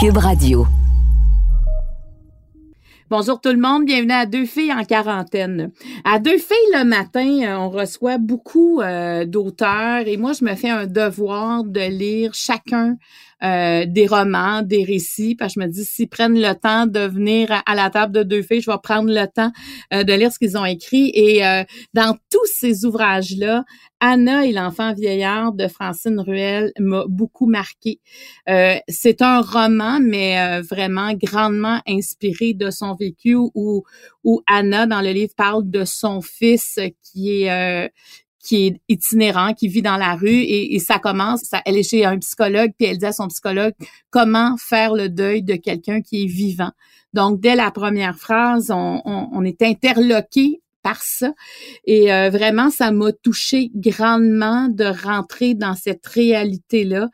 Cube. Bonjour tout le monde, bienvenue à Deux filles en quarantaine. À Deux filles le matin, euh, on reçoit beaucoup euh, d'auteurs et moi je me fais un devoir de lire chacun euh, des romans, des récits, parce que je me dis s'ils prennent le temps de venir à, la table de Deux filles, je vais prendre le temps de lire ce qu'ils ont écrit et dans tous ces ouvrages là, Anna et l'enfant vieillard de Francine Ruel m'a beaucoup marqué. Euh, c'est un roman, mais euh, vraiment grandement inspiré de son vécu où, où Anna, dans le livre, parle de son fils qui est euh, qui est itinérant, qui vit dans la rue et, ça commence, ça, elle est chez un psychologue puis elle dit à son psychologue comment faire le deuil de quelqu'un qui est vivant. Donc dès la première phrase, on, on, on est interloqué par ça. Et euh, vraiment, ça m'a touché grandement de rentrer dans cette réalité-là.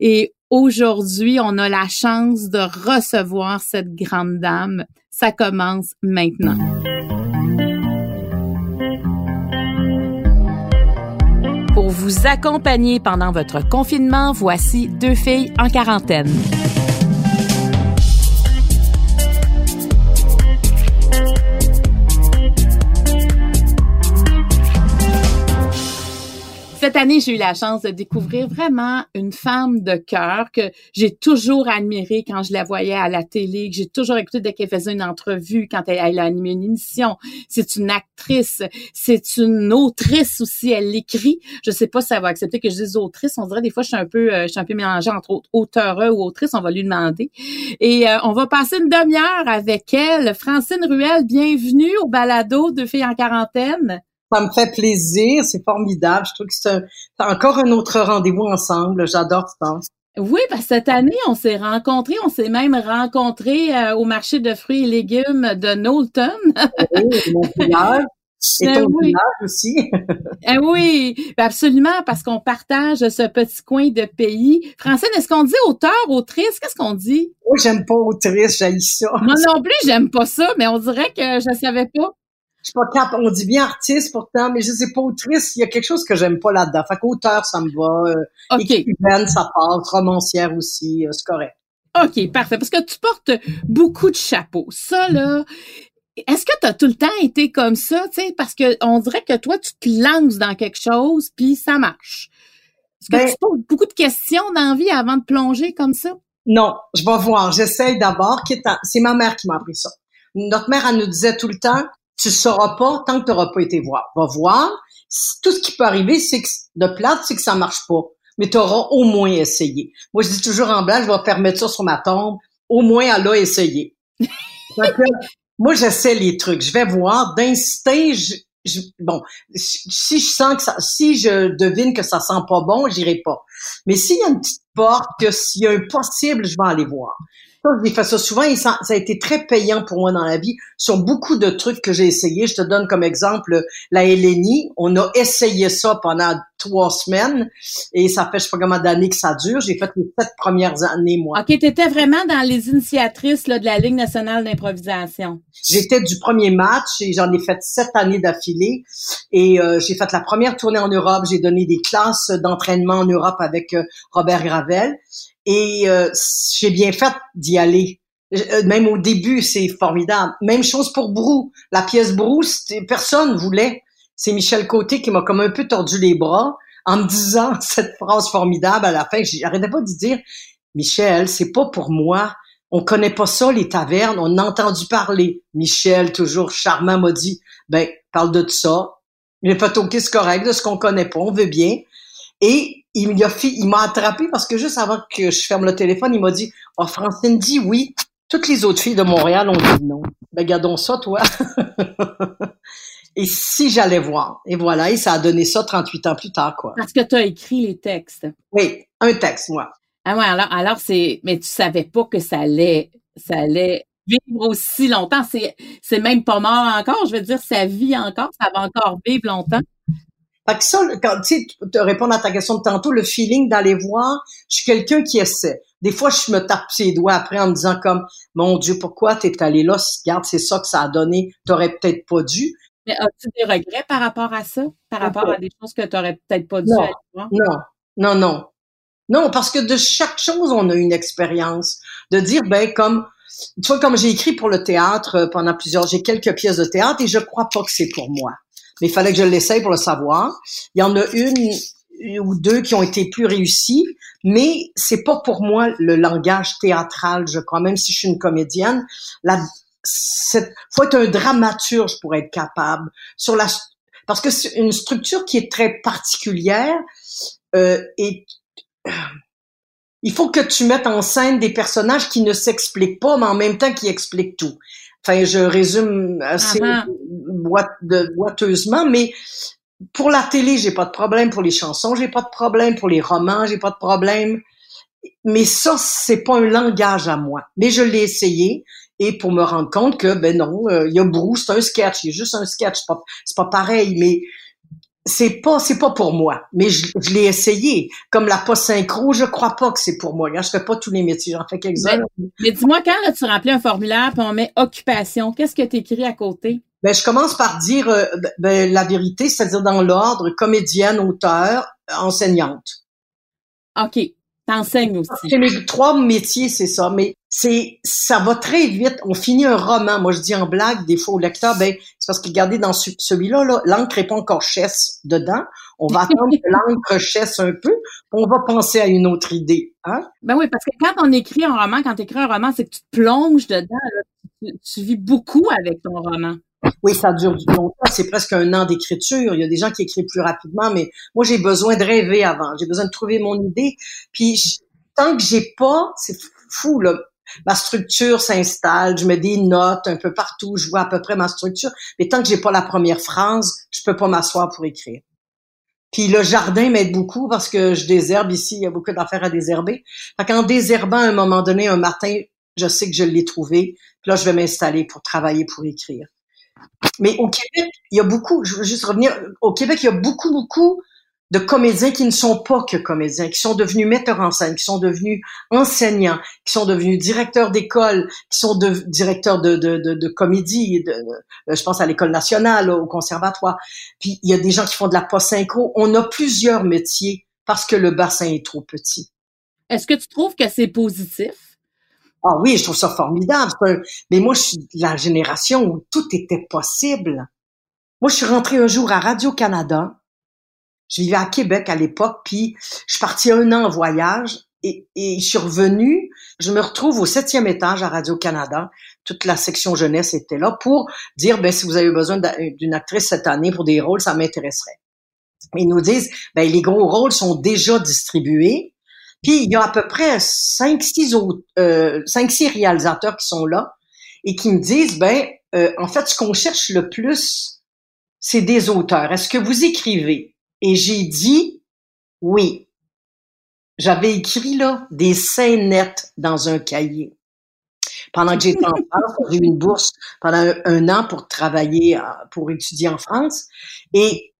Et aujourd'hui, on a la chance de recevoir cette grande dame. Ça commence maintenant. Vous accompagner pendant votre confinement, voici deux filles en quarantaine. Cette année, j'ai eu la chance de découvrir vraiment une femme de cœur que j'ai toujours admirée quand je la voyais à la télé, que j'ai toujours écouté dès qu'elle faisait une entrevue, quand elle, a animé une émission. C'est une actrice, c'est une autrice aussi. Elle l'écrit. Je sais pas si ça va accepter que je dise autrice. On dirait des fois, je suis un peu, euh, je suis un peu mélangée entre auteur ou autrice. On va lui demander. Et euh, on va passer une demi-heure avec elle. Francine Ruel, bienvenue au balado de filles en quarantaine. Ça me fait plaisir, c'est formidable. Je trouve que c'est encore un autre rendez-vous ensemble. J'adore ça. Oui, parce que cette année, on s'est rencontrés, on s'est même rencontrés euh, au marché de fruits et légumes de Knowlton. oui, mon village. Et ben ton oui. aussi. eh oui, ben absolument, parce qu'on partage ce petit coin de pays. Francine, est-ce qu'on dit auteur, autrice? Qu'est-ce qu'on dit? Oui, j'aime pas autrice, j'ai ça. Moi non plus, j'aime pas ça, mais on dirait que je savais pas je suis pas cap, on dit bien artiste pourtant, mais je sais pas autrice, il y a quelque chose que j'aime pas là-dedans. Fait qu'auteur, ça me va. Euh, Écrivaine, ça passe. Romancière aussi, euh, c'est correct. OK, parfait. Parce que tu portes beaucoup de chapeaux. Ça, là, est-ce que tu as tout le temps été comme ça, tu sais, parce que on dirait que toi, tu te lances dans quelque chose, puis ça marche. Est-ce que ben tu poses beaucoup de questions dans la vie avant de plonger comme ça? Non, je vais voir. J'essaye d'abord. C'est ma mère qui m'a appris ça. Notre mère, elle nous disait tout le temps, tu sauras pas tant que tu n'auras pas été voir. Va voir. Tout ce qui peut arriver, c'est que de plate, c'est que ça marche pas. Mais tu auras au moins essayé. Moi, je dis toujours en blanc, je vais permettre ça sur ma tombe. Au moins, elle a essayé. moi, j'essaie les trucs. Je vais voir. D'instinct, je, bon, si je sens que ça, si je devine que ça sent pas bon, j'irai pas. Mais s'il y a une petite porte, que s'il y a un possible, je vais aller voir j'ai fait ça souvent et ça, a été très payant pour moi dans la vie sur beaucoup de trucs que j'ai essayé. Je te donne comme exemple la Hélénie. On a essayé ça pendant trois semaines et ça fait je sais pas combien d'années que ça dure. J'ai fait les sept premières années, moi. OK, tu étais vraiment dans les initiatrices là, de la Ligue nationale d'improvisation. J'étais du premier match et j'en ai fait sept années d'affilée et euh, j'ai fait la première tournée en Europe. J'ai donné des classes d'entraînement en Europe avec euh, Robert Gravel et euh, j'ai bien fait d'y aller. Euh, même au début, c'est formidable. Même chose pour Brou. La pièce Brou, personne voulait. C'est Michel Côté qui m'a comme un peu tordu les bras en me disant cette phrase formidable à la fin. J'arrêtais pas de dire, Michel, c'est pas pour moi. On connaît pas ça, les tavernes. On a entendu parler. Michel, toujours charmant, m'a dit, ben, parle de ça. Il a fait, OK, c'est correct, de ce qu'on connaît pas, on veut bien. Et il m'a il m'a attrapé parce que juste avant que je ferme le téléphone, il m'a dit "Oh Francine dit oui, toutes les autres filles de Montréal ont dit non." Ben gardons ça toi. et si j'allais voir et voilà, et ça a donné ça 38 ans plus tard quoi. Parce que tu as écrit les textes. Oui, un texte moi. Ah ouais, alors alors c'est mais tu savais pas que ça allait ça allait vivre aussi longtemps, c'est c'est même pas mort encore, je veux dire ça vit encore, ça va encore vivre longtemps. Fait que ça, quand, tu sais, te répondre à ta question de tantôt, le feeling d'aller voir, je suis quelqu'un qui essaie. Des fois, je me tape ses doigts après en me disant comme, mon Dieu, pourquoi t'es allé là? Regarde, c'est ça que ça a donné. T'aurais peut-être pas dû. Mais as-tu des regrets par rapport à ça? Par rapport à des choses que t'aurais peut-être pas dû aller voir? Non, non, non. Non, parce que de chaque chose, on a une expérience. De dire, ben, comme, tu vois, comme j'ai écrit pour le théâtre euh, pendant plusieurs, j'ai quelques pièces de théâtre et je crois pas que c'est pour moi. Mais il fallait que je l'essaye pour le savoir. Il y en a une ou deux qui ont été plus réussies, mais c'est pas pour moi le langage théâtral, je crois, même si je suis une comédienne. La, faut être un dramaturge pour être capable sur la parce que c'est une structure qui est très particulière euh, et il faut que tu mettes en scène des personnages qui ne s'expliquent pas, mais en même temps qui expliquent tout. Enfin, je résume assez uh boiteusement, mais pour la télé, j'ai pas de problème. Pour les chansons, j'ai pas de problème. Pour les romans, j'ai pas de problème. Mais ça, c'est pas un langage à moi. Mais je l'ai essayé et pour me rendre compte que ben non, euh, il y a Bruce, c'est un sketch, il y a juste un sketch, c'est pas, c'est pas pareil. Mais c'est pas c'est pas pour moi. Mais je, l'ai essayé. Comme la post synchro je crois pas que c'est pour moi. Là je fais pas tous les métiers j'en fais quelques-uns. Mais, mais dis-moi quand là, tu remplis un formulaire puis on met occupation qu'est-ce que tu écris à côté? Ben je commence par dire euh, ben, ben, la vérité c'est-à-dire dans l'ordre comédienne auteur enseignante. OK T'enseignes aussi. C'est mes trois métiers, c'est ça. Mais c'est, ça va très vite. On finit un roman. Moi, je dis en blague, des fois au lecteur, ben, c'est parce que regardez, dans celui-là, là, l'encre n'est pas encore chesse dedans. On va attendre que l'encre chesse un peu, on va penser à une autre idée, hein? Ben oui, parce que quand on écrit un roman, quand tu écris un roman, c'est que tu te plonges dedans, tu vis beaucoup avec ton roman. Oui, ça dure du longtemps. C'est presque un an d'écriture. Il y a des gens qui écrivent plus rapidement, mais moi, j'ai besoin de rêver avant. J'ai besoin de trouver mon idée. Puis, tant que j'ai pas, c'est fou, là. Ma structure s'installe, je mets des notes un peu partout, je vois à peu près ma structure. Mais tant que j'ai pas la première phrase, je peux pas m'asseoir pour écrire. Puis le jardin m'aide beaucoup parce que je désherbe ici, il y a beaucoup d'affaires à désherber. Fait qu'en désherbant à un moment donné, un matin, je sais que je l'ai trouvé. Puis là, je vais m'installer pour travailler, pour écrire. Mais au Québec, il y a beaucoup, je veux juste revenir, au Québec, il y a beaucoup, beaucoup de comédiens qui ne sont pas que comédiens, qui sont devenus metteurs en scène, qui sont devenus enseignants, qui sont devenus directeurs d'école, qui sont directeurs de, de, de, de comédie, de, je pense à l'école nationale, au conservatoire. Puis il y a des gens qui font de la post-synchro. On a plusieurs métiers parce que le bassin est trop petit. Est-ce que tu trouves que c'est positif? Ah oui, je trouve ça formidable. Mais moi, je suis de la génération où tout était possible. Moi, je suis rentrée un jour à Radio-Canada. Je vivais à Québec à l'époque, puis je suis partie un an en voyage et, et, je suis revenue. Je me retrouve au septième étage à Radio-Canada. Toute la section jeunesse était là pour dire, ben, si vous avez besoin d'une actrice cette année pour des rôles, ça m'intéresserait. Ils nous disent, ben, les gros rôles sont déjà distribués. Puis il y a à peu près cinq, six autres, euh, cinq, six réalisateurs qui sont là et qui me disent, ben, euh, en fait, ce qu'on cherche le plus, c'est des auteurs. Est-ce que vous écrivez? Et j'ai dit, oui. J'avais écrit là des scénettes dans un cahier. Pendant que j'étais en France, j'ai eu une bourse pendant un, an pour travailler, pour étudier en France. Et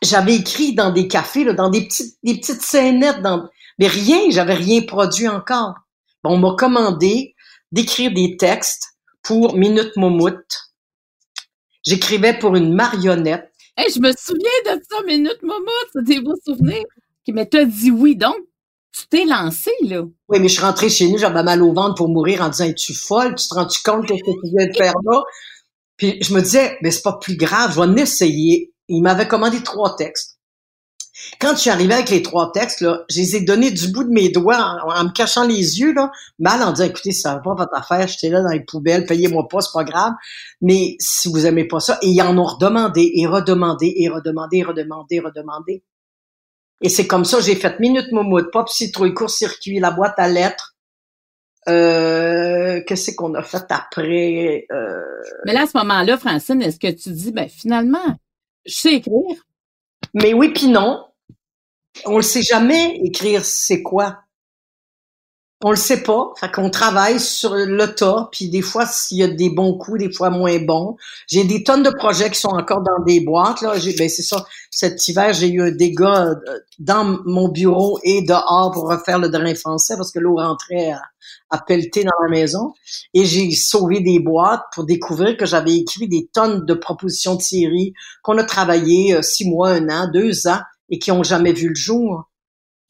j'avais écrit dans des cafés, là, dans des petites, des petites scénettes, dans, mais rien, j'avais rien produit encore. Bon, on m'a commandé d'écrire des textes pour Minute Momoute. J'écrivais pour une marionnette. Hey, je me souviens de ça, Minute Momoute, c'est des beaux souvenirs. Mais t'as dit oui, donc tu t'es lancé, là. Oui, mais je suis rentrée chez nous, j'avais mal au ventre pour mourir en disant Es-tu folle? Tu te rends-tu compte de ce que tu viens de faire là? Puis je me disais, mais c'est pas plus grave, je vais en essayer. Il m'avait commandé trois textes. Quand je suis arrivée avec les trois textes, là, je les ai donnés du bout de mes doigts en, me cachant les yeux, là, mal en disant, écoutez, ça va pas votre affaire, j'étais là dans les poubelles, payez-moi pas, c'est pas grave. Mais si vous aimez pas ça, et ils en ont redemandé, et redemandé, et redemandé, et redemandé, et redemandé. Et c'est comme ça, j'ai fait Minute Moumoute, Pop Citrouille, Court-Circuit, la boîte à lettres. Euh, qu'est-ce qu'on a fait après? Euh... Mais là, à ce moment-là, Francine, est-ce que tu dis, ben finalement, je sais écrire? Mais oui, puis non on le sait jamais écrire c'est quoi? On le sait pas. Fait qu'on travaille sur le tas, puis des fois, s'il y a des bons coups, des fois moins bons. J'ai des tonnes de projets qui sont encore dans des boîtes. Là. Ben, c'est ça. Cet hiver, j'ai eu un dégât euh, dans mon bureau et dehors pour refaire le drain français parce que l'eau rentrait à, à pelleter dans la maison. Et j'ai sauvé des boîtes pour découvrir que j'avais écrit des tonnes de propositions de séries qu'on a travaillé euh, six mois, un an, deux ans et qui ont jamais vu le jour.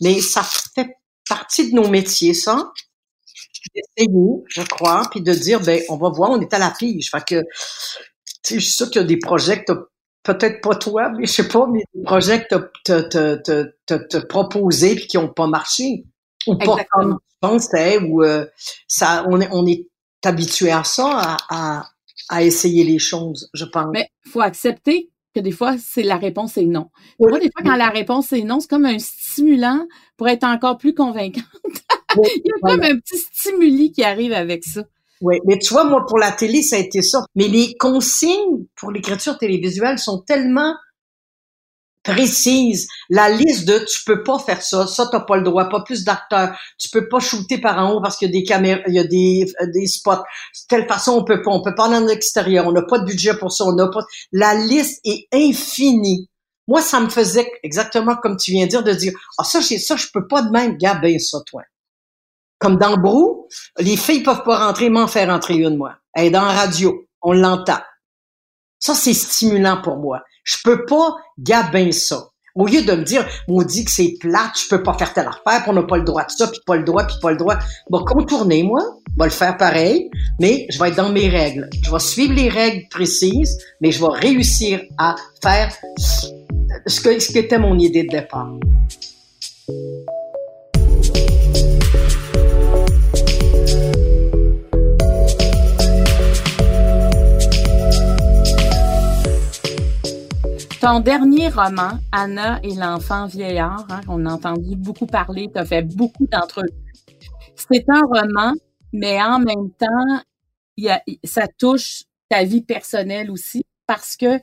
Mais ça fait partie de nos métiers, ça. D'essayer, je crois, puis de dire, ben, on va voir, on est à la pige. Fait que, je suis sûre qu'il y a des projets que peut-être pas toi, mais je sais pas, mais des projets que t'as te, te, proposé puis qui ont pas marché. Ou pas comme tu pensais, ou euh, ça, on est, on est habitué à ça, à, à, essayer les choses, je pense. Mais faut accepter que des fois, c'est la réponse est non. des fois, quand la réponse est non, c'est comme un stimulant pour être encore plus convaincante. Il y a comme un petit stimuli qui arrive avec ça. Oui, mais tu vois, moi, pour la télé, ça a été ça. Mais les consignes pour l'écriture télévisuelle sont tellement précises. La liste de tu peux pas faire ça, ça t'as pas le droit, pas plus d'acteurs, tu peux pas shooter par en haut parce qu'il y a des caméras, il y a des, des spots. De telle façon, on peut pas, on peut pas aller en extérieur, on n'a pas de budget pour ça, on n'a pas. La liste est infinie. Moi, ça me faisait exactement comme tu viens de dire, de dire, ah, ça, j'ai ça, je peux pas de même, gaber ça, toi. Comme dans Brou, les filles peuvent pas rentrer, m'en faire rentrer une, moi. Elle dans la radio. On l'entend. Ça, c'est stimulant pour moi. Je peux pas gabin ça. Au lieu de me dire, dit que c'est plate, je peux pas faire telle affaire, puis on n'a pas le droit de ça, puis pas le droit, puis pas le droit. Bon, contourner, moi, je vais le faire pareil, mais je vais être dans mes règles. Je vais suivre les règles précises, mais je vais réussir à faire ce que, ce qui était mon idée de départ. Ton dernier roman, Anna et l'enfant vieillard, hein, on a entendu beaucoup parler, tu as fait beaucoup d'entrevues. C'est un roman, mais en même temps, ça touche ta vie personnelle aussi parce que euh,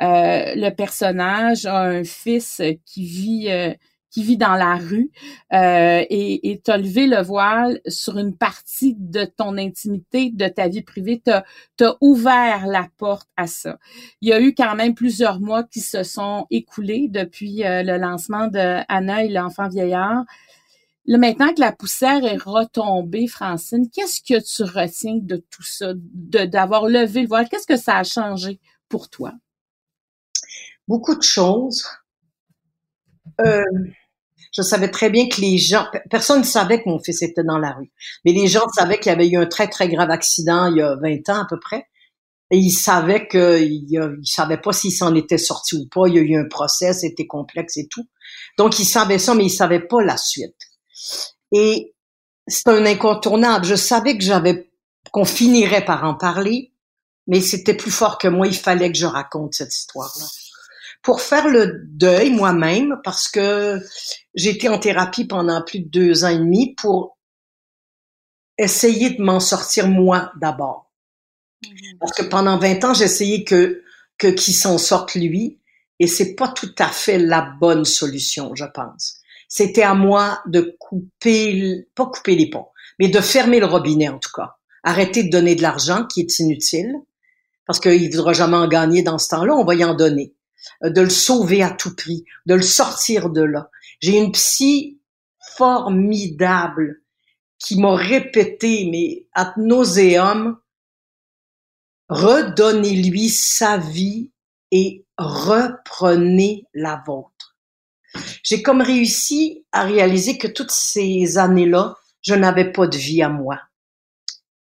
le personnage a un fils qui vit euh, qui vit dans la rue euh, et et as levé le voile sur une partie de ton intimité, de ta vie privée, tu as, ouvert la porte à ça. Il y a eu quand même plusieurs mois qui se sont écoulés depuis euh, le lancement de Anna et l'enfant vieillard. Maintenant que la poussière est retombée, Francine, qu'est-ce que tu retiens de tout ça, d'avoir levé le voile? Qu'est-ce que ça a changé pour toi? Beaucoup de choses. Euh, je savais très bien que les gens, personne ne savait que mon fils était dans la rue, mais les gens savaient qu'il y avait eu un très très grave accident il y a 20 ans à peu près, et ils savaient que ils savaient pas s'il s'en était sorti ou pas. Il y a eu un procès, c'était complexe et tout. Donc ils savaient ça, mais ils savaient pas la suite. Et c'est un incontournable. Je savais que j'avais qu'on finirait par en parler, mais c'était plus fort que moi. Il fallait que je raconte cette histoire-là pour faire le deuil moi-même, parce que j'ai été en thérapie pendant plus de deux ans et demi pour essayer de m'en sortir moi d'abord. Mm-hmm. Parce que pendant 20 ans, j'ai essayé que que qu'il s'en sorte lui, et c'est pas tout à fait la bonne solution, je pense. C'était à moi de couper, pas couper les ponts, mais de fermer le robinet en tout cas. Arrêter de donner de l'argent qui est inutile, parce qu'il ne voudra jamais en gagner dans ce temps-là, on va y en donner. Euh, de le sauver à tout prix, de le sortir de là. J'ai une psy formidable qui m'a répété, mais ad nauseum, redonnez-lui sa vie et reprenez la vôtre. J'ai comme réussi à réaliser que toutes ces années-là, je n'avais pas de vie à moi.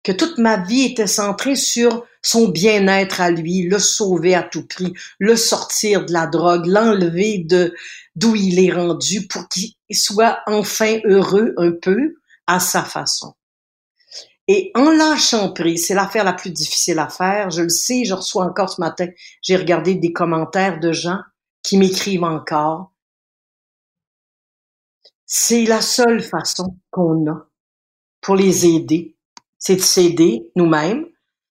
Que toute ma vie était centrée sur son bien-être à lui, le sauver à tout prix, le sortir de la drogue, l'enlever de d'où il est rendu pour qu'il soit enfin heureux un peu à sa façon. Et en lâchant prise, c'est l'affaire la plus difficile à faire. Je le sais, je reçois encore ce matin, j'ai regardé des commentaires de gens qui m'écrivent encore. C'est la seule façon qu'on a pour les aider, c'est de s'aider nous-mêmes,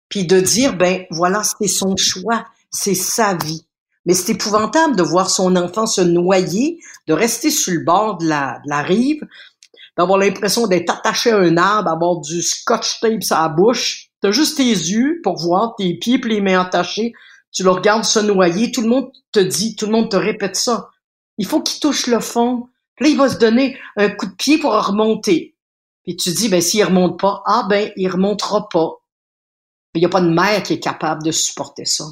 puis de dire, ben voilà, c'est son choix, c'est sa vie. Mais c'est épouvantable de voir son enfant se noyer, de rester sur le bord de la, rive, d'avoir l'impression d'être attaché à un arbre, avoir du scotch tape sur la bouche. T'as juste tes yeux pour voir tes pieds et les mains attachés. Tu le regardes se noyer. Tout le monde te dit, tout le monde te répète ça. Il faut qu'il touche le fond. Puis là, il va se donner un coup de pied pour remonter. Puis tu dis, ben s'il remonte pas, ah ben il remontera pas. Il n'y a pas de mère qui est capable de supporter ça.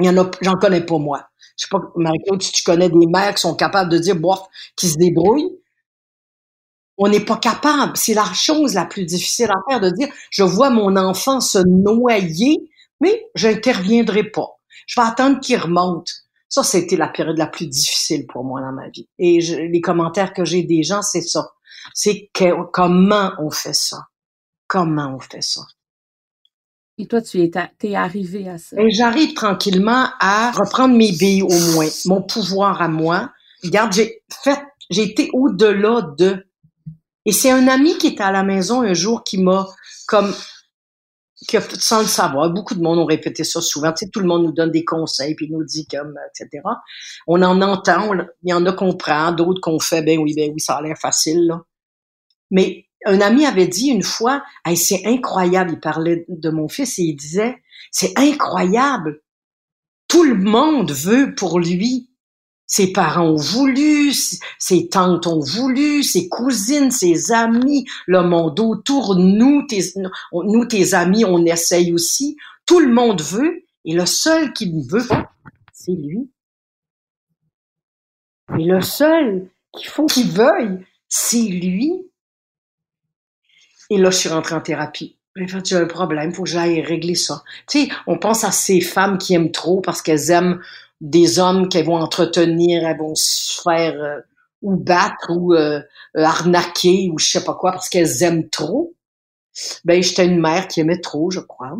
Il y en a, j'en connais pas moi. Je sais pas, Marie-Claude, si tu connais des mères qui sont capables de dire, bof, qui se débrouillent. on n'est pas capable. C'est la chose la plus difficile à faire de dire, je vois mon enfant se noyer, mais j'interviendrai pas. Je vais attendre qu'il remonte. Ça, c'était la période la plus difficile pour moi dans ma vie. Et les commentaires que j'ai des gens, c'est ça. C'est comment on fait ça? Comment on fait ça? Et toi, tu es, es arrivé à ça. J'arrive tranquillement à reprendre mes billes au moins, mon pouvoir à moi. Regarde, j'ai fait, j'ai été au-delà de. Et c'est un ami qui était à la maison un jour qui m'a comme qui a, sans le savoir, beaucoup de monde ont répété ça souvent. Tu sais, tout le monde nous donne des conseils puis nous dit comme, etc. On en entend, il y en a qu'on prend, d'autres qu'on fait, ben oui, ben oui, ça a l'air facile là. Mais un ami avait dit une fois, hey, c'est incroyable, il parlait de mon fils et il disait, c'est incroyable. Tout le monde veut pour lui. Ses parents ont voulu, ses tantes ont voulu, ses cousines, ses amis, le monde autour, nous, tes, nous, tes amis, on essaye aussi. Tout le monde veut, et le seul qui ne veut pas, c'est lui. Et le seul qu'il faut qu'il veuille, c'est lui. Et là, je suis rentrée en thérapie. J'ai tu as un problème, faut que j'aille régler ça. Tu sais, on pense à ces femmes qui aiment trop parce qu'elles aiment des hommes qu'elles vont entretenir, elles vont se faire euh, ou battre ou euh, arnaquer ou je sais pas quoi parce qu'elles aiment trop. Ben, j'étais une mère qui aimait trop, je crois.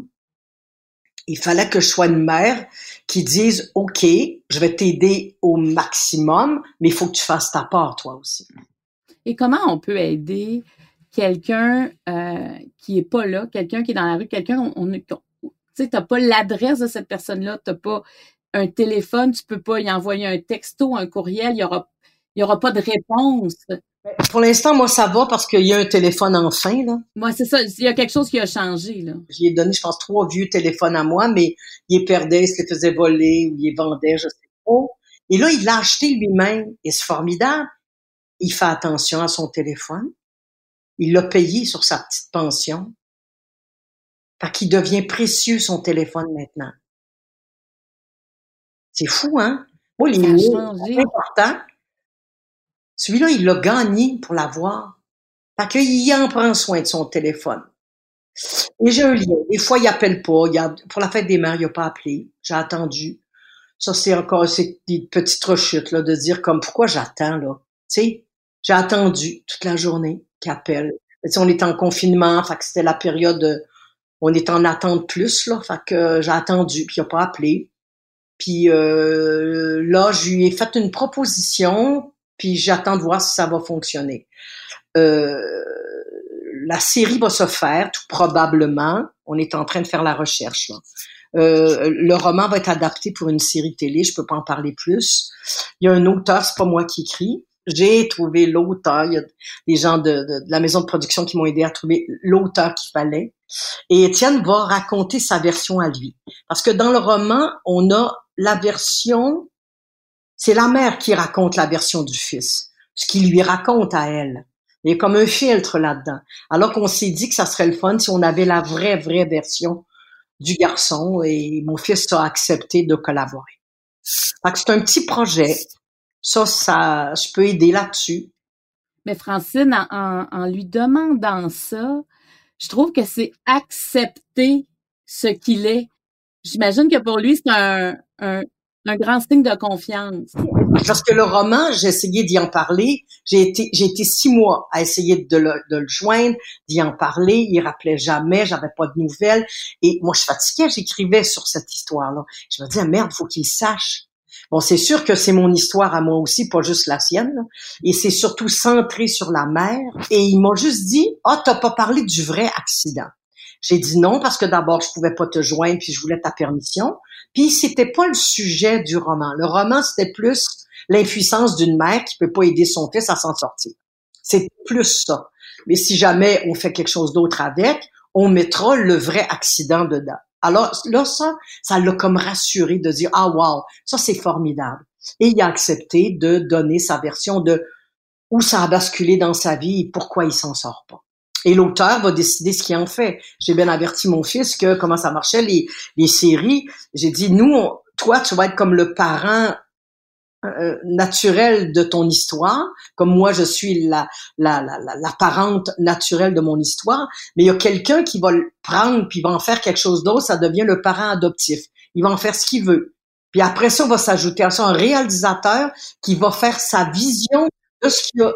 Il fallait que je sois une mère qui dise, OK, je vais t'aider au maximum, mais il faut que tu fasses ta part, toi aussi. Et comment on peut aider quelqu'un euh, qui est pas là, quelqu'un qui est dans la rue, quelqu'un, on, tu sais, t'as pas l'adresse de cette personne-là, t'as pas un téléphone, tu peux pas y envoyer un texto, un courriel, il y aura, y aura pas de réponse. Ben, pour l'instant, moi, ça va parce qu'il y a un téléphone enfin, là. Moi, c'est ça. Il y a quelque chose qui a changé, là. J'ai donné, je pense, trois vieux téléphones à moi, mais il les perdait, il se les faisait voler ou il les vendait, je sais pas. Et là, il l'a acheté lui-même. Et c'est formidable. Il fait attention à son téléphone. Il l'a payé sur sa petite pension. Fait qu'il devient précieux son téléphone maintenant. C'est fou, hein? Moi, les c'est important. Celui-là, il l'a gagné pour l'avoir. Fait qu'il en prend soin de son téléphone. Et j'ai un lien. Des fois, il appelle pas. Il pour la fête des mères, il n'a pas appelé. J'ai attendu. Ça, c'est encore c'est des petites rechutes là, de dire comme pourquoi j'attends là? Tu sais, j'ai attendu toute la journée qui on était en confinement, fait c'était la période, on est en attente plus, là, fait que j'ai attendu, puis il n'a pas appelé. Puis euh, là, je lui ai fait une proposition, puis j'attends de voir si ça va fonctionner. Euh, la série va se faire, tout probablement. On est en train de faire la recherche. Euh, le roman va être adapté pour une série télé, je peux pas en parler plus. Il y a un auteur, c'est pas moi qui écris, j'ai trouvé l'auteur. Il y a des gens de, la maison de production qui m'ont aidé à trouver l'auteur qu'il fallait. Et Étienne va raconter sa version à lui. Parce que dans le roman, on a la version, c'est la mère qui raconte la version du fils, ce qu'il lui raconte à elle. Il y a comme un filtre là-dedans. Alors qu'on s'est dit que ça serait le fun si on avait la vraie, vraie version du garçon et mon fils a accepté de collaborer. c'est un petit projet ça, ça, je peux aider là-dessus. Mais Francine, en, lui demandant ça, je trouve que c'est accepter ce qu'il est. J'imagine que pour lui, c'est un, un, grand signe de confiance. Parce que le roman, j'ai essayé d'y en parler. J'ai été, j'ai été six mois à essayer de le, de le joindre, d'y en parler. Il rappelait jamais, j'avais pas de nouvelles. Et moi, je fatiguais, j'écrivais sur cette histoire-là. Je me disais, merde, faut qu'il sache. Bon, c'est sûr que c'est mon histoire à moi aussi, pas juste la sienne. Et c'est surtout centré sur la mère. Et il m'a juste dit, ah, t'as pas parlé du vrai accident. J'ai dit non parce que d'abord je pouvais pas te joindre puis je voulais ta permission. Puis c'était pas le sujet du roman. Le roman c'était plus l'impuissance d'une mère qui peut pas aider son fils à s'en sortir. C'est plus ça. Mais si jamais on fait quelque chose d'autre avec, on mettra le vrai accident dedans. Alors là, ça, ça l'a comme rassuré de dire ah wow, ça c'est formidable. Et il a accepté de donner sa version de où ça a basculé dans sa vie et pourquoi il s'en sort pas. Et l'auteur va décider ce qu'il en fait. J'ai bien averti mon fils que comment ça marchait les, les séries. J'ai dit nous, toi tu vas être comme le parent euh, naturel de ton histoire, comme moi je suis la, la, la, la, parente naturelle de mon histoire, mais il y a quelqu'un qui va le prendre puis va en faire quelque chose d'autre, ça devient le parent adoptif. Il va en faire ce qu'il veut. Puis après ça, va s'ajouter à ça un réalisateur qui va faire sa vision de ce qu'il a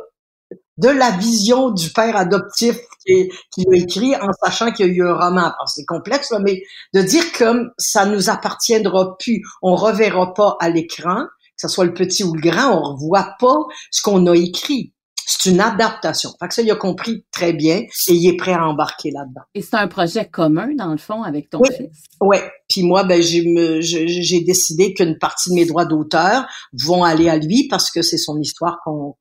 de la vision du père adoptif qui, qui l'a écrit en sachant qu'il y a eu un roman. c'est complexe, mais de dire que ça nous appartiendra plus, on reverra pas à l'écran, que ce soit le petit ou le grand, on revoit pas ce qu'on a écrit. C'est une adaptation. Fait que ça, il a compris très bien et il est prêt à embarquer là-dedans. Et c'est un projet commun, dans le fond, avec ton fils? Oui. Puis moi, ben, j'ai décidé qu'une partie de mes droits d'auteur vont aller à lui parce que c'est son histoire qu'on,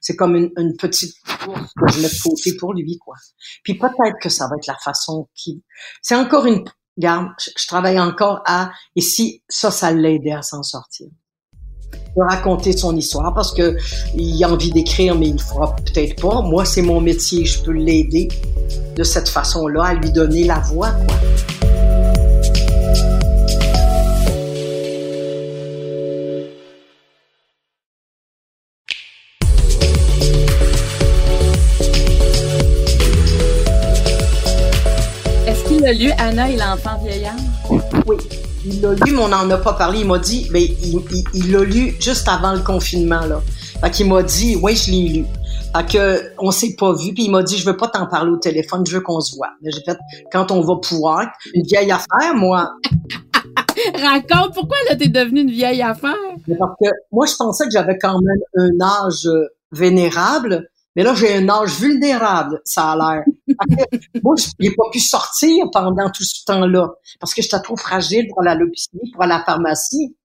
c'est comme une, petite course que je mets de côté pour lui, quoi. Puis peut-être que ça va être la façon qui, c'est encore une, regarde, je, travaille encore à, et si ça, ça l'aidait à s'en sortir de raconter son histoire parce que il a envie d'écrire, mais il ne fera peut-être pas. Moi, c'est mon métier, je peux l'aider de cette façon-là, à lui donner la voix, quoi. Est-ce qu'il a lu Anna et l'enfant vieillard? Oui. Il l'a lu, mais on n'en a pas parlé. Il m'a dit, ben, il l'a lu juste avant le confinement, là. Fait qu'il m'a dit, oui, je l'ai lu. Fait que, on s'est pas vu, puis il m'a dit, je veux pas t'en parler au téléphone, je veux qu'on se voit. Mais j'ai fait, quand on va pouvoir, une vieille affaire, moi. Raconte, pourquoi là, t'es devenue une vieille affaire? Parce que moi, je pensais que j'avais quand même un âge vénérable, mais là, j'ai un âge vulnérable, ça a l'air. Moi, je n'ai pas pu sortir pendant tout ce temps-là parce que j'étais trop fragile pour à l'hôpital, pour la pharmacie.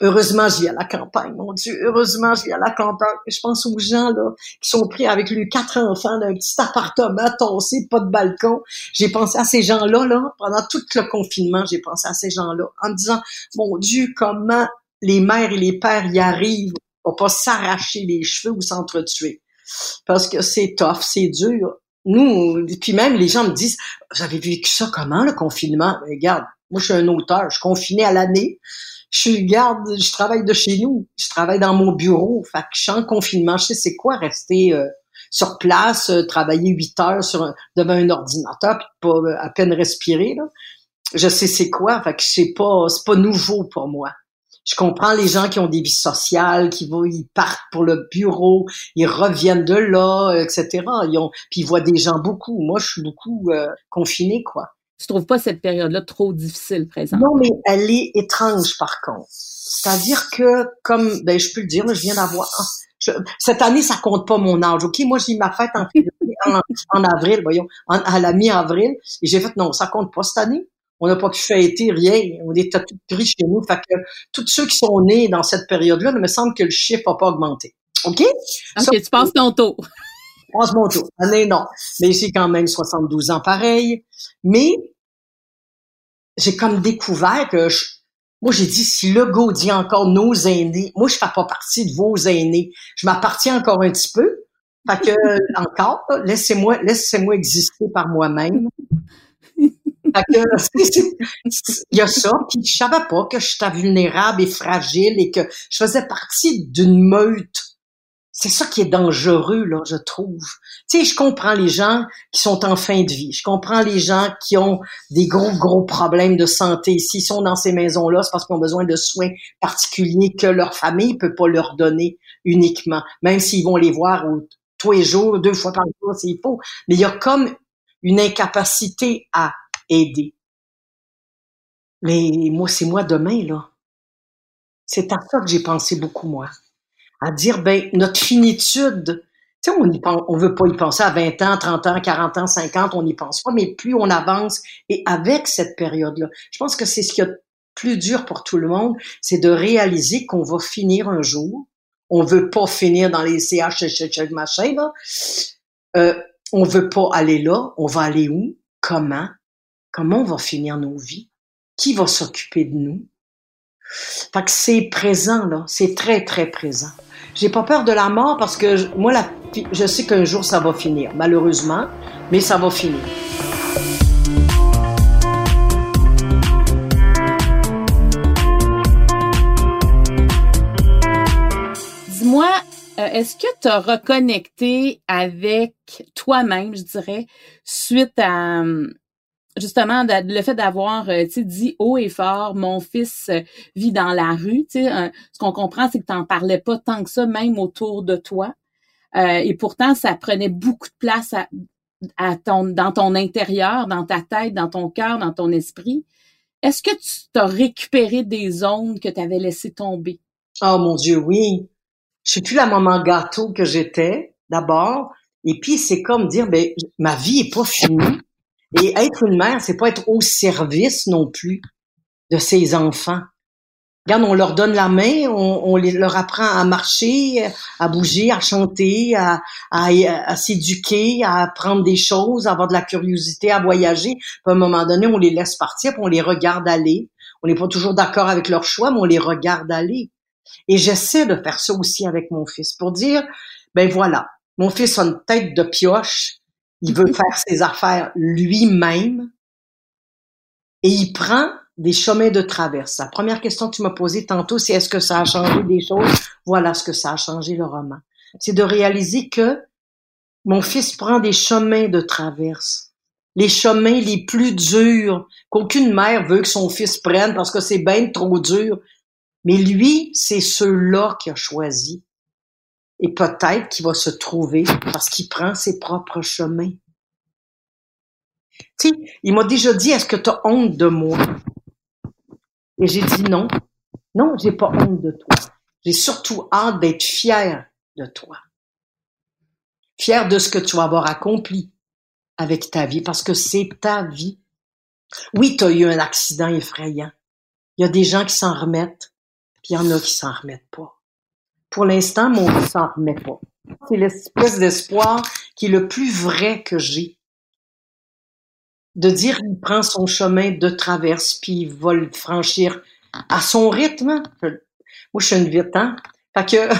Heureusement, je vis à la campagne, mon Dieu. Heureusement, je vis à la campagne. Je pense aux gens là qui sont pris avec les quatre enfants d'un petit appartement tossé, pas de balcon. J'ai pensé à ces gens-là là pendant tout le confinement. J'ai pensé à ces gens-là en me disant, mon Dieu, comment les mères et les pères y arrivent, pour pas s'arracher les cheveux ou s'entretuer parce que c'est tough, c'est dur. Nous, puis même les gens me disent, vous avez vécu ça comment le confinement? Regarde, moi je suis un auteur, je suis confiné à l'année. Je garde, je travaille de chez nous, je travaille dans mon bureau, fait que je suis en confinement. Je sais c'est quoi rester euh, sur place, euh, travailler huit heures sur devant un ordinateur puis pas euh, à peine respirer. Je sais c'est quoi, fait c'est pas c'est pas nouveau pour moi je comprends les gens qui ont des vies sociales, qui vont, ils partent pour le bureau, ils reviennent de là, etc. Ils ont, puis ils voient des gens beaucoup. Moi, je suis beaucoup euh, confinée, quoi. Tu trouves pas cette période-là trop difficile, présent Non, mais elle est étrange, par contre. C'est-à-dire que, comme, ben, je peux le dire, je viens d'avoir. cette année, ça compte pas mon âge. Ok, moi j'ai ma fête en, en, avril, voyons, à la mi-avril, et j'ai fait non, ça compte pas cette année on n'a pas pu fêter rien. On était tout pris chez nous. Fait que tous ceux qui sont nés dans cette période-là, il me semble que le chiffre n'a pas augmenté. OK? OK, tu passes ton tour. Je passe mon tour. Année, non. Mais j'ai quand même 72 ans pareil. Mais j'ai comme découvert que moi, j'ai dit, si le go dit encore nos aînés, moi, je fais pas partie de vos aînés. Je m'appartiens encore un petit peu. Fait que, encore, laissez-moi, laissez-moi exister par moi-même il y a ça, puis je savais pas que j'étais vulnérable et fragile et que je faisais partie d'une meute. C'est ça qui est dangereux, là, je trouve. Tu sais, je comprends les gens qui sont en fin de vie. Je comprends les gens qui ont des gros, gros problèmes de santé. S'ils sont dans ces maisons-là, c'est parce qu'ils ont besoin de soins particuliers que leur famille peut pas leur donner uniquement. Même s'ils vont les voir tous les jours, deux fois par jour, s'il faut. Mais il y a comme une incapacité à aider. Mais moi, c'est moi demain, là. C'est à ça que j'ai pensé beaucoup, moi. À dire, ben, notre finitude, tu sais, on on veut pas y penser à 20 ans, 30 ans, 40 ans, 50, on n'y pense pas, mais plus on avance, et avec cette période-là, je pense que c'est ce qui est plus dur pour tout le monde, c'est de réaliser qu'on va finir un jour. On veut pas finir dans les CH, machin, là. Euh, on veut pas aller là. On va aller où? Comment? Comment on va finir nos vies? Qui va s'occuper de nous? Fait que c'est présent, là. C'est très, très présent. J'ai pas peur de la mort parce que moi, je sais qu'un jour ça va finir, malheureusement, mais ça va finir. est-ce que tu as reconnecté avec toi-même, je dirais, suite à justement le fait d'avoir euh, dit haut et fort mon fils euh, vit dans la rue ce qu'on comprend c'est que tu n'en parlais pas tant que ça même autour de toi. Euh, et pourtant ça prenait beaucoup de place à, à ton dans ton intérieur dans ta tête dans ton cœur dans ton esprit. Est-ce que tu t'as récupéré des zones que tu avais laissées tomber? Oh mon dieu oui. Je suis plus la maman gâteau que j'étais d'abord. Et puis c'est comme dire ben ma vie est pas finie et être une mère, c'est pas être au service non plus de ses enfants. Regarde, on leur donne la main, on, leur apprend à marcher, à bouger, à chanter, à, à, s'éduquer, à apprendre des choses, à avoir de la curiosité, à voyager. Puis à un moment donné, on les laisse partir, puis on les regarde aller. On n'est pas toujours d'accord avec leur choix, mais on les regarde aller. Et j'essaie de faire ça aussi avec mon fils pour dire, ben voilà, mon fils a une tête de pioche, il veut faire ses affaires lui-même et il prend des chemins de traverse. La première question que tu m'as posée tantôt, c'est est-ce que ça a changé des choses? Voilà ce que ça a changé le roman. C'est de réaliser que mon fils prend des chemins de traverse. Les chemins les plus durs qu'aucune mère veut que son fils prenne parce que c'est bien trop dur. Mais lui, c'est ceux-là qu'il a choisi et peut-être qu'il va se trouver parce qu'il prend ses propres chemins. Tu sais, il m'a déjà dit, est-ce que tu as honte de moi? Et j'ai dit non. Non, j'ai pas honte de toi. J'ai surtout hâte d'être fier de toi. Fier de ce que tu vas avoir accompli avec ta vie, parce que c'est ta vie. Oui, tu as eu un accident effrayant. Il y a des gens qui s'en remettent, puis il y en a qui s'en remettent pas. Pour l'instant, mon ne s'en remet pas. C'est l'espèce d'espoir qui est le plus vrai que j'ai. De dire qu'il prend son chemin de traverse, puis il va le franchir à son rythme. Moi, je suis une vite, hein? Fait que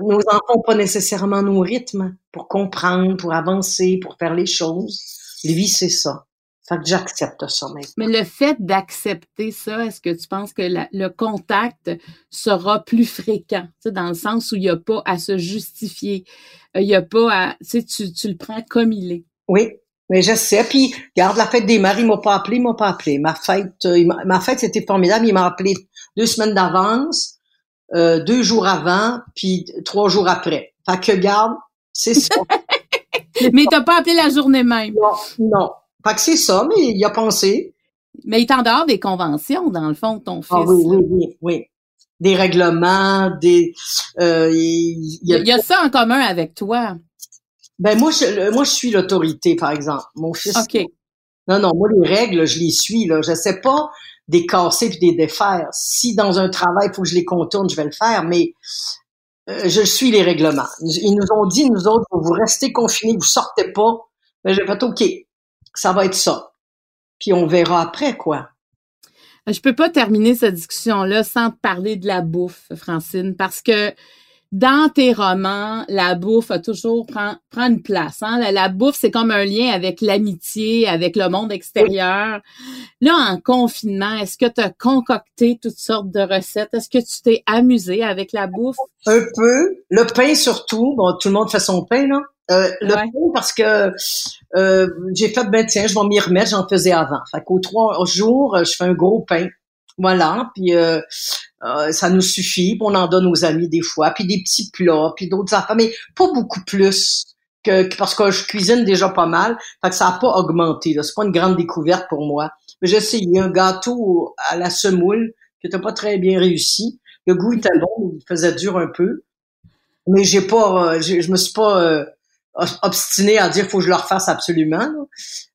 nos enfants n'ont pas nécessairement nos rythmes pour comprendre, pour avancer, pour faire les choses. Lui, c'est ça. Fait que j'accepte ça maintenant. Mais le fait d'accepter ça, est-ce que tu penses que le contact sera plus fréquent, dans le sens où il n'y a pas à se justifier, euh, il n'y a pas à, tu, tu le prends comme il est. Oui, mais je sais. Puis, regarde, la fête des mères, il m'a pas appelé, il m'a pas appelé. Ma fête, euh, ma fête, c'était formidable. Il m'a appelé deux semaines d'avance, euh, deux jours avant, puis trois jours après. Fait que, garde, c'est ça. mais t'as pas appelé la journée même. Non, non. Fait que c'est ça, mais il a pensé. Mais il est en dehors des conventions, dans le fond, ton fils. Ah oui, oui, oui, oui. Des règlements, des... Euh, il, y a... il y a ça en commun avec toi. Ben moi, je, moi, je suis l'autorité, par exemple. Mon fils. OK. Non, non, moi, les règles, je les suis. Là. Je sais pas des casser puis des défaire. Si dans un travail, il faut que je les contourne, je vais le faire, mais euh, je suis les règlements. Ils nous ont dit, nous autres, vous restez confinés, vous sortez pas. Ben, j'ai fait OK ça va être ça. Puis on verra après, quoi. Je peux pas terminer cette discussion-là sans te parler de la bouffe, Francine, parce que dans tes romans, la bouffe a toujours prend, prend une place. Hein? La, bouffe, c'est comme un lien avec l'amitié, avec le monde extérieur. Là, en confinement, est-ce que tu as concocté toutes sortes de recettes? Est-ce que tu t'es amusé avec la bouffe? Un peu. Le pain surtout. Bon, tout le monde fait son pain, là. Euh, le pain, parce que euh, j'ai fait, ben tiens, je vais m'y remettre, j'en faisais avant. Fait qu'aux trois jours, je fais un gros pain. Voilà, puis euh, euh, ça nous suffit, puis on en donne aux amis des fois, puis des petits plats, puis d'autres affaires, mais pas beaucoup plus que, parce que je cuisine déjà pas mal, fait que ça a pas augmenté. C'est pas une grande découverte pour moi. Mais j'ai essayé un gâteau à la semoule qui était pas très bien réussi. Le goût était bon, il faisait dur un peu, mais j'ai pas, je me suis pas obstiné à dire faut que je le refasse absolument.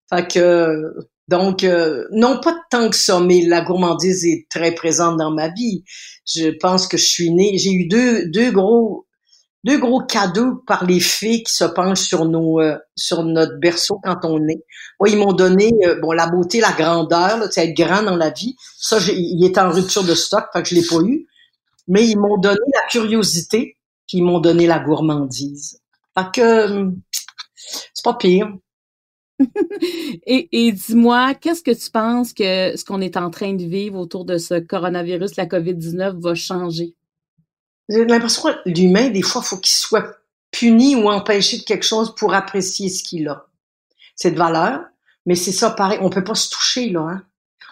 Fait que donc euh, non pas tant que ça, mais la gourmandise est très présente dans ma vie. Je pense que je suis née, j'ai eu deux deux gros deux gros cadeaux par les fées qui se penchent sur nos euh, sur notre berceau quand on est. Ils m'ont donné euh, bon la beauté, la grandeur, là, être grand dans la vie. Ça, il est en rupture de stock, fait que je l'ai pas eu. Mais ils m'ont donné la curiosité, puis ils m'ont donné la gourmandise. Fait que c'est pas pire. et, et dis-moi, qu'est-ce que tu penses que ce qu'on est en train de vivre autour de ce coronavirus, la COVID-19, va changer? J'ai l'impression que l'humain, des fois, faut qu'il soit puni ou empêché de quelque chose pour apprécier ce qu'il a. C'est de valeur, mais c'est ça pareil. On peut pas se toucher, là, hein.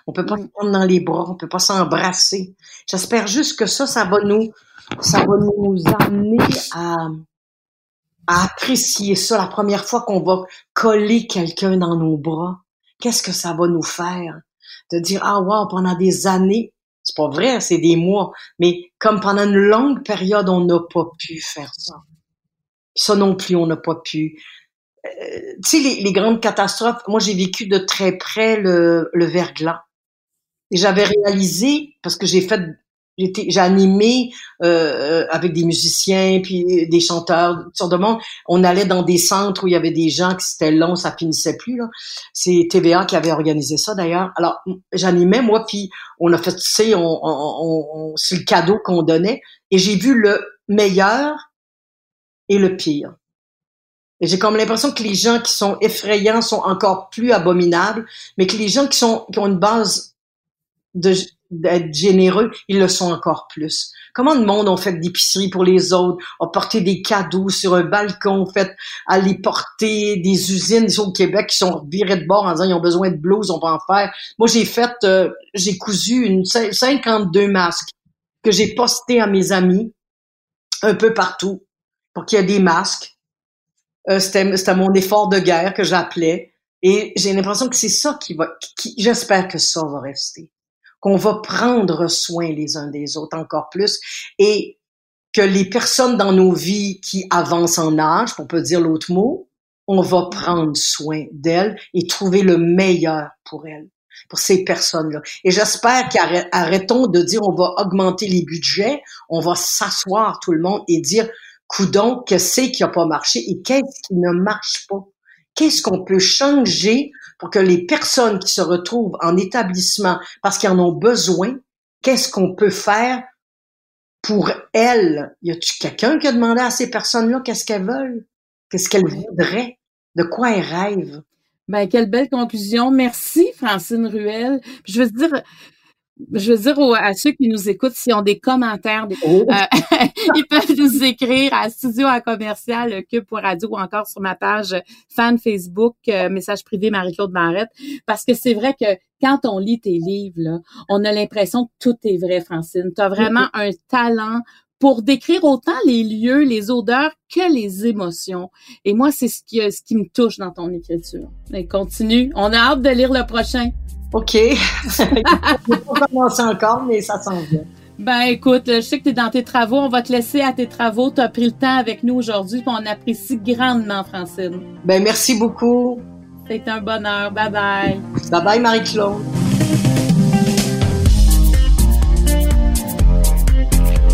On peut pas se prendre dans les bras, on peut pas s'embrasser. J'espère juste que ça, ça va nous, ça va nous amener à, à apprécier ça la première fois qu'on va coller quelqu'un dans nos bras. Qu'est-ce que ça va nous faire? De dire, ah wow, pendant des années, c'est pas vrai, c'est des mois, mais comme pendant une longue période, on n'a pas pu faire ça. Ça non plus, on n'a pas pu. Euh, tu sais, les, grandes catastrophes, moi j'ai vécu de très près le, le verglas. Et j'avais réalisé, parce que j'ai fait j'ai animé euh, avec des musiciens puis des chanteurs toutes sortes de monde. On allait dans des centres où il y avait des gens qui c'était long, ça finissait plus là. C'est TVA qui avait organisé ça d'ailleurs. Alors j'animais moi puis on a fait tu sais on, on, on c'est le cadeau qu'on donnait et j'ai vu le meilleur et le pire. Et j'ai comme l'impression que les gens qui sont effrayants sont encore plus abominables, mais que les gens qui sont qui ont une base de d'être généreux, ils le sont encore plus. Comment le monde ont fait d'épicerie pour les autres, ont porté des cadeaux sur un balcon, fait aller porter des usines au Québec qui sont virées de bord en disant ils ont besoin de blouses, on va en faire. Moi j'ai fait, euh, j'ai cousu une 52 masques que j'ai posté à mes amis un peu partout pour qu'il y ait des masques. Euh, c'était, c'était mon effort de guerre que j'appelais. Et j'ai l'impression que c'est ça qui va, qui, j'espère que ça va rester qu'on va prendre soin les uns des autres encore plus et que les personnes dans nos vies qui avancent en âge, on peut dire l'autre mot, on va prendre soin d'elles et trouver le meilleur pour elles, pour ces personnes-là. Et j'espère qu'arrêtons de dire on va augmenter les budgets, on va s'asseoir tout le monde et dire coudon, qu'est-ce qui a pas marché et qu'est-ce qui ne marche pas? Qu'est-ce qu'on peut changer pour que les personnes qui se retrouvent en établissement parce qu'ils en ont besoin, qu'est-ce qu'on peut faire pour elles? Y a-tu quelqu'un qui a demandé à ces personnes-là qu'est-ce qu'elles veulent? Qu'est-ce qu'elles voudraient? De quoi elles rêvent? Ben, quelle belle conclusion. Merci, Francine Ruel. Je veux dire, je veux dire à ceux qui nous écoutent, s'ils ont des commentaires, oh. euh, ils peuvent nous écrire à studio à commercial cube pour radio ou encore sur ma page fan Facebook euh, message privé Marie-Claude Barrette parce que c'est vrai que quand on lit tes livres là, on a l'impression que tout est vrai Francine. Tu as vraiment un talent pour décrire autant les lieux, les odeurs que les émotions. Et moi, c'est ce qui, ce qui me touche dans ton écriture. Et continue. On a hâte de lire le prochain. OK. Je pas commencer encore, mais ça s'en vient. Ben écoute, je sais que tu es dans tes travaux. On va te laisser à tes travaux. Tu as pris le temps avec nous aujourd'hui, on apprécie grandement, Francine. Ben merci beaucoup. C'est un bonheur. Bye bye. Bye bye, Marie-Claude.